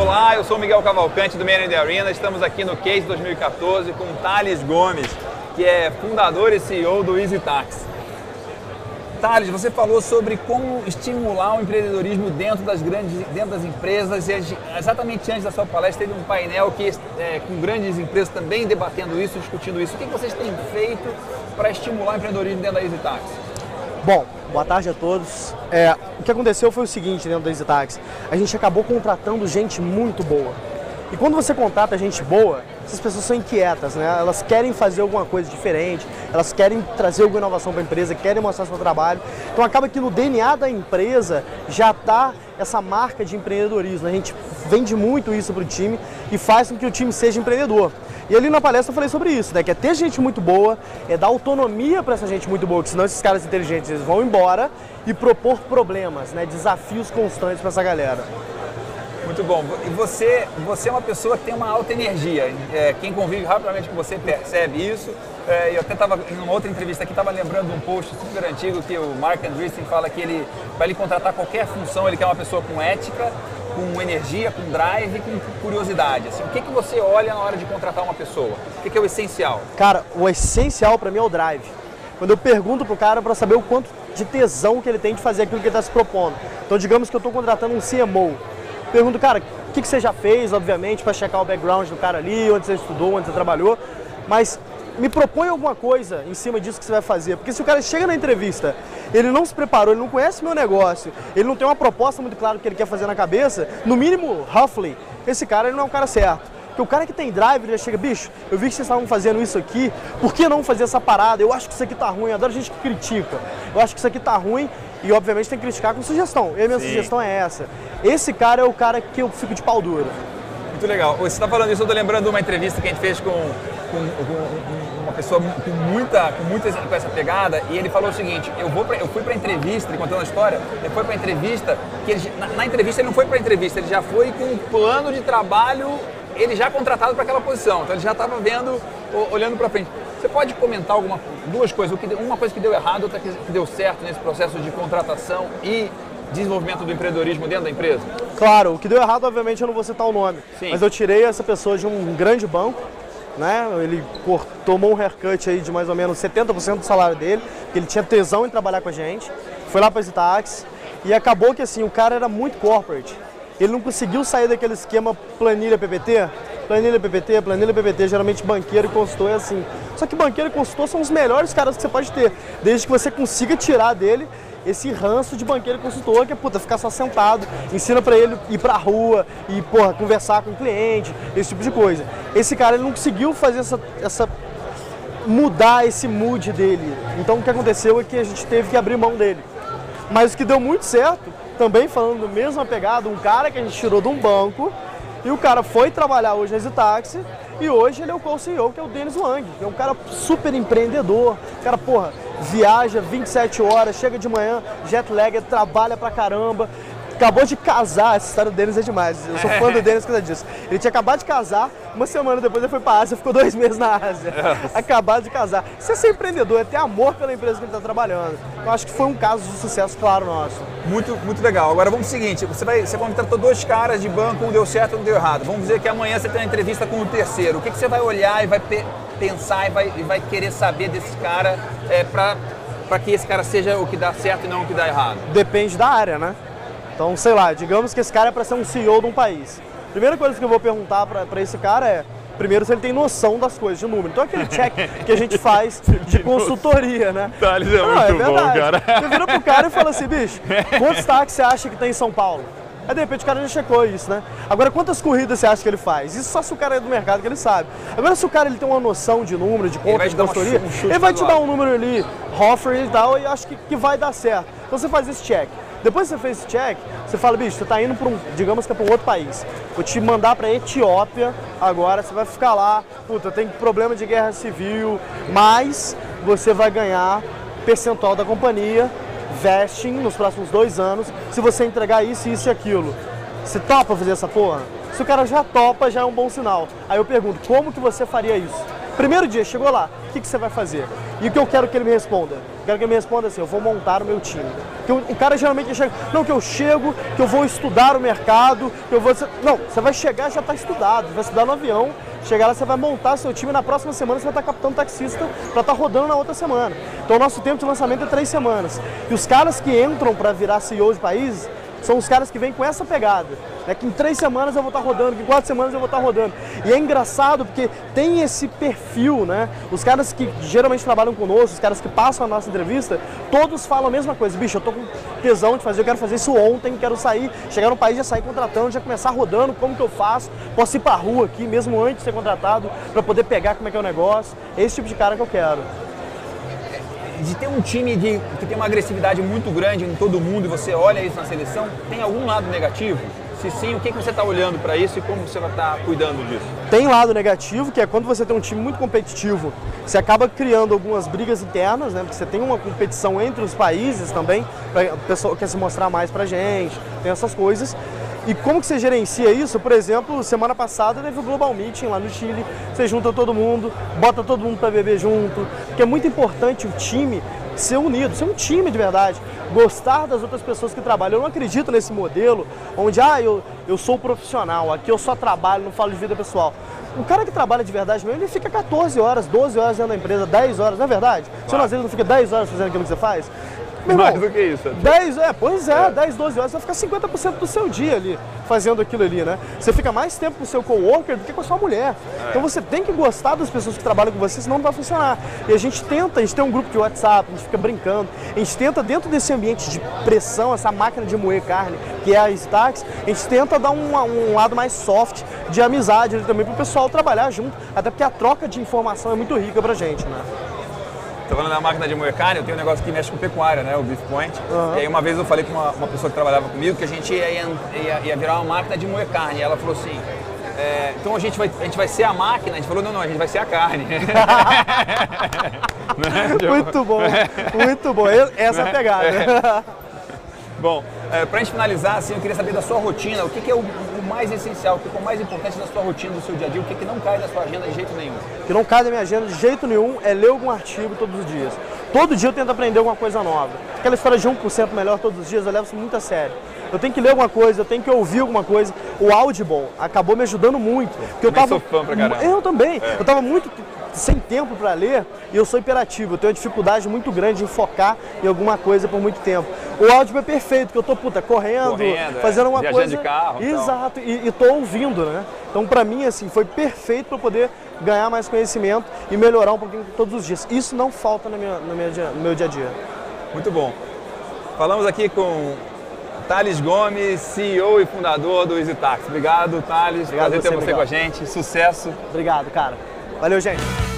Olá, eu sou Miguel Cavalcante do Man in the Arena. Estamos aqui no Case 2014 com Thales Gomes, que é fundador e CEO do Easy Tax. Thales, você falou sobre como estimular o empreendedorismo dentro das grandes, dentro das empresas. E exatamente antes da sua palestra teve um painel que, é, com grandes empresas também debatendo isso, discutindo isso. O que vocês têm feito para estimular o empreendedorismo dentro da Easy Tax? Bom, boa tarde a todos. É, o que aconteceu foi o seguinte dentro da Easy Tax. A gente acabou contratando gente muito boa. E quando você contrata gente boa, essas pessoas são inquietas, né? Elas querem fazer alguma coisa diferente, elas querem trazer alguma inovação para a empresa, querem mostrar seu trabalho. Então acaba que no DNA da empresa já está essa marca de empreendedorismo. A gente vende muito isso para o time e faz com que o time seja empreendedor. E ali na palestra eu falei sobre isso, né? Que é ter gente muito boa, é dar autonomia para essa gente muito boa, que senão esses caras inteligentes eles vão embora e propor problemas, né? Desafios constantes para essa galera. Muito bom. E você, você é uma pessoa que tem uma alta energia. É, quem convive rapidamente com você percebe isso. É, eu até estava em uma outra entrevista aqui, estava lembrando um post super antigo que o Mark Andreessen fala que ele, para ele contratar qualquer função, ele quer uma pessoa com ética, com energia, com drive, com curiosidade. Assim, o que, que você olha na hora de contratar uma pessoa? O que, que é o essencial? Cara, o essencial para mim é o drive. Quando eu pergunto pro cara para saber o quanto de tesão que ele tem de fazer aquilo que ele está se propondo. Então, digamos que eu estou contratando um CMO. Pergunto, cara, o que, que você já fez, obviamente, para checar o background do cara ali, onde você estudou, onde você trabalhou. Mas me propõe alguma coisa em cima disso que você vai fazer. Porque se o cara chega na entrevista, ele não se preparou, ele não conhece meu negócio, ele não tem uma proposta muito clara do que ele quer fazer na cabeça, no mínimo, roughly, esse cara ele não é o cara certo. Porque o cara que tem drive, ele já chega, bicho, eu vi que vocês estavam fazendo isso aqui, por que não fazer essa parada? Eu acho que isso aqui tá ruim, eu adoro gente que critica. Eu acho que isso aqui tá ruim e, obviamente, tem que criticar com sugestão. E a minha Sim. sugestão é essa. Esse cara é o cara que eu fico de pau duro. Muito legal. Você está falando isso, eu tô lembrando de uma entrevista que a gente fez com, com, com uma pessoa com muita, com muita com essa pegada e ele falou o seguinte: eu vou pra, eu fui para entrevista, ele contando a história, ele foi para entrevista, que ele, na, na, entrevista ele não foi para entrevista, ele já foi com um plano de trabalho, ele já contratado para aquela posição, então ele já estava vendo, olhando para frente. Você pode comentar alguma duas coisas, uma coisa que deu errado, outra que deu certo nesse processo de contratação e desenvolvimento do empreendedorismo dentro da empresa? Claro, o que deu errado, obviamente, eu não vou citar o nome. Sim. Mas eu tirei essa pessoa de um grande banco, né? Ele tomou um haircut aí de mais ou menos 70% do salário dele, porque ele tinha tesão em trabalhar com a gente. Foi lá para esse táxi e acabou que assim, o cara era muito corporate. Ele não conseguiu sair daquele esquema planilha PPT. Planilha PPT, planilha PPT, geralmente banqueiro e consultor é assim. Só que banqueiro e consultor são os melhores caras que você pode ter, desde que você consiga tirar dele esse ranço de banqueiro e consultor, que é, puta, ficar só sentado, ensina para ele ir pra rua e, porra, conversar com o cliente, esse tipo de coisa. Esse cara, ele não conseguiu fazer essa, essa mudar esse mood dele. Então o que aconteceu é que a gente teve que abrir mão dele. Mas o que deu muito certo, também falando do mesmo pegada, um cara que a gente tirou de um banco e o cara foi trabalhar hoje na Táxi e hoje ele é o co-CEO, que é o Denis Wang, é um cara super empreendedor. Cara, porra, viaja 27 horas, chega de manhã, jet lag, trabalha pra caramba. Acabou de casar, essa história do Denis é demais. Eu sou fã do Denis por causa disso. Ele tinha acabado de casar, uma semana depois ele foi pra Ásia, ficou dois meses na Ásia. acabado de casar. Isso é ser empreendedor, é ter amor pela empresa que ele está trabalhando. Eu acho que foi um caso de sucesso claro nosso. Muito, muito legal. Agora vamos ao seguinte: você, vai, você contratou dois caras de banco, um deu certo, um deu errado. Vamos dizer que amanhã você tem uma entrevista com o terceiro. O que, que você vai olhar e vai pensar e vai, e vai querer saber desse cara é, para que esse cara seja o que dá certo e não o que dá errado? Depende da área, né? Então, sei lá, digamos que esse cara é para ser um CEO de um país. Primeira coisa que eu vou perguntar para esse cara é, primeiro, se ele tem noção das coisas de número. Então, aquele check que a gente faz de consultoria, né? Thales é Não, muito é bom, cara. Você vira pro cara e fala assim, bicho, quantos táxis você acha que tem em São Paulo? Aí de repente o cara já checou isso, né? Agora quantas corridas você acha que ele faz? Isso só se o cara é do mercado que ele sabe. Agora se o cara ele tem uma noção de número, de conta, de consultoria, um ele vai te dar um número ali, Hoffer e tal, e acho que, que vai dar certo. Então você faz esse check. Depois que você fez esse check, você fala, bicho, você tá indo para um, digamos que é para um outro país. Vou te mandar para Etiópia agora, você vai ficar lá, puta, tem problema de guerra civil, mas você vai ganhar percentual da companhia vesting nos próximos dois anos se você entregar isso, isso e aquilo. Você topa fazer essa porra? Se o cara já topa, já é um bom sinal. Aí eu pergunto, como que você faria isso? Primeiro dia, chegou lá, o que, que você vai fazer? E o que eu quero que ele me responda? Eu quero que ele me responda assim, eu vou montar o meu time. Que o cara geralmente chega, não, que eu chego, que eu vou estudar o mercado, que eu vou... Não, você vai chegar já está estudado, vai estudar no avião, chegar lá, você vai montar seu time, na próxima semana você vai estar captando taxista para estar tá rodando na outra semana. Então o nosso tempo de lançamento é três semanas. E os caras que entram para virar CEO de países, são os caras que vêm com essa pegada. É que em três semanas eu vou estar rodando, que em quatro semanas eu vou estar rodando. E é engraçado porque tem esse perfil, né? Os caras que geralmente trabalham conosco, os caras que passam a nossa entrevista, todos falam a mesma coisa. Bicho, eu tô com tesão de fazer, eu quero fazer isso ontem, quero sair, chegar no país, já sair contratando, já começar rodando, como que eu faço? Posso ir pra rua aqui, mesmo antes de ser contratado, para poder pegar como é que é o negócio. É esse tipo de cara que eu quero de ter um time de, que tem uma agressividade muito grande em todo mundo e você olha isso na seleção, tem algum lado negativo? Se sim, o que, que você está olhando para isso e como você vai estar tá cuidando disso? Tem lado negativo, que é quando você tem um time muito competitivo, você acaba criando algumas brigas internas, né? Porque você tem uma competição entre os países também, o pessoal quer se mostrar mais para gente, tem essas coisas. E como que você gerencia isso? Por exemplo, semana passada teve o Global Meeting lá no Chile, você junta todo mundo, bota todo mundo para beber junto, porque é muito importante o time ser unido, ser um time de verdade, gostar das outras pessoas que trabalham. Eu não acredito nesse modelo onde, ah, eu, eu sou profissional, aqui eu só trabalho, não falo de vida pessoal. O cara que trabalha de verdade mesmo, ele fica 14 horas, 12 horas dentro da empresa, 10 horas, não é verdade? Claro. Você não, às vezes não fica 10 horas fazendo aquilo que você faz? Meu Mais irmão, do que isso. 10, é, pois é, é, 10, 12 horas, você vai ficar 50% do seu dia ali, fazendo aquilo ali, né? Você fica mais tempo com o seu coworker do que com a sua mulher. É. Então você tem que gostar das pessoas que trabalham com você, senão não vai funcionar. E a gente tenta, a gente tem um grupo de WhatsApp, a gente fica brincando, a gente tenta, dentro desse ambiente de pressão, essa máquina de moer carne, que é a Stax, a gente tenta dar um, um lado mais soft de amizade ali também para o pessoal trabalhar junto, até porque a troca de informação é muito rica pra gente, né? Falando da máquina de moer carne, eu tenho um negócio que mexe com pecuária, né? O Beef Point. Uhum. E aí uma vez eu falei com uma, uma, pessoa que trabalhava comigo que a gente ia, ia, ia virar uma máquina de moer carne. E ela falou assim, é, então a gente, vai, a gente vai ser a máquina? A gente falou, não, não, a gente vai ser a carne. muito bom, muito bom. Essa é a pegada. É. Bom, é, para a gente finalizar, assim, eu queria saber da sua rotina, o que, que é o, o, mais essencial, o que é o mais importante da sua rotina, do seu dia a dia, o que, que não cai da sua agenda de jeito nenhum? O que não cai da minha agenda de jeito nenhum é ler algum artigo todos os dias. Todo dia eu tento aprender alguma coisa nova. Aquela história de 1% melhor todos os dias, eu levo isso muito a sério. Eu tenho que ler alguma coisa, eu tenho que ouvir alguma coisa. O Audible acabou me ajudando muito. Porque eu, tava, sou fã pra caramba. Eu também. É. Eu tava muito sem tempo para ler e eu sou hiperativo. Eu tenho uma dificuldade muito grande em focar em alguma coisa por muito tempo. O áudio é perfeito, porque eu tô, puta, correndo, correndo é. fazendo uma coisa. de carro. Exato, e, e tô ouvindo, né? Então, para mim, assim, foi perfeito para poder ganhar mais conhecimento e melhorar um pouquinho todos os dias. Isso não falta no meu, dia, no meu dia a dia. Muito bom. Falamos aqui com Thales Gomes, CEO e fundador do EasyTax. Obrigado, Thales. Obrigado Prazer ter você, você com a gente. Sucesso. Obrigado, cara. Valeu, gente.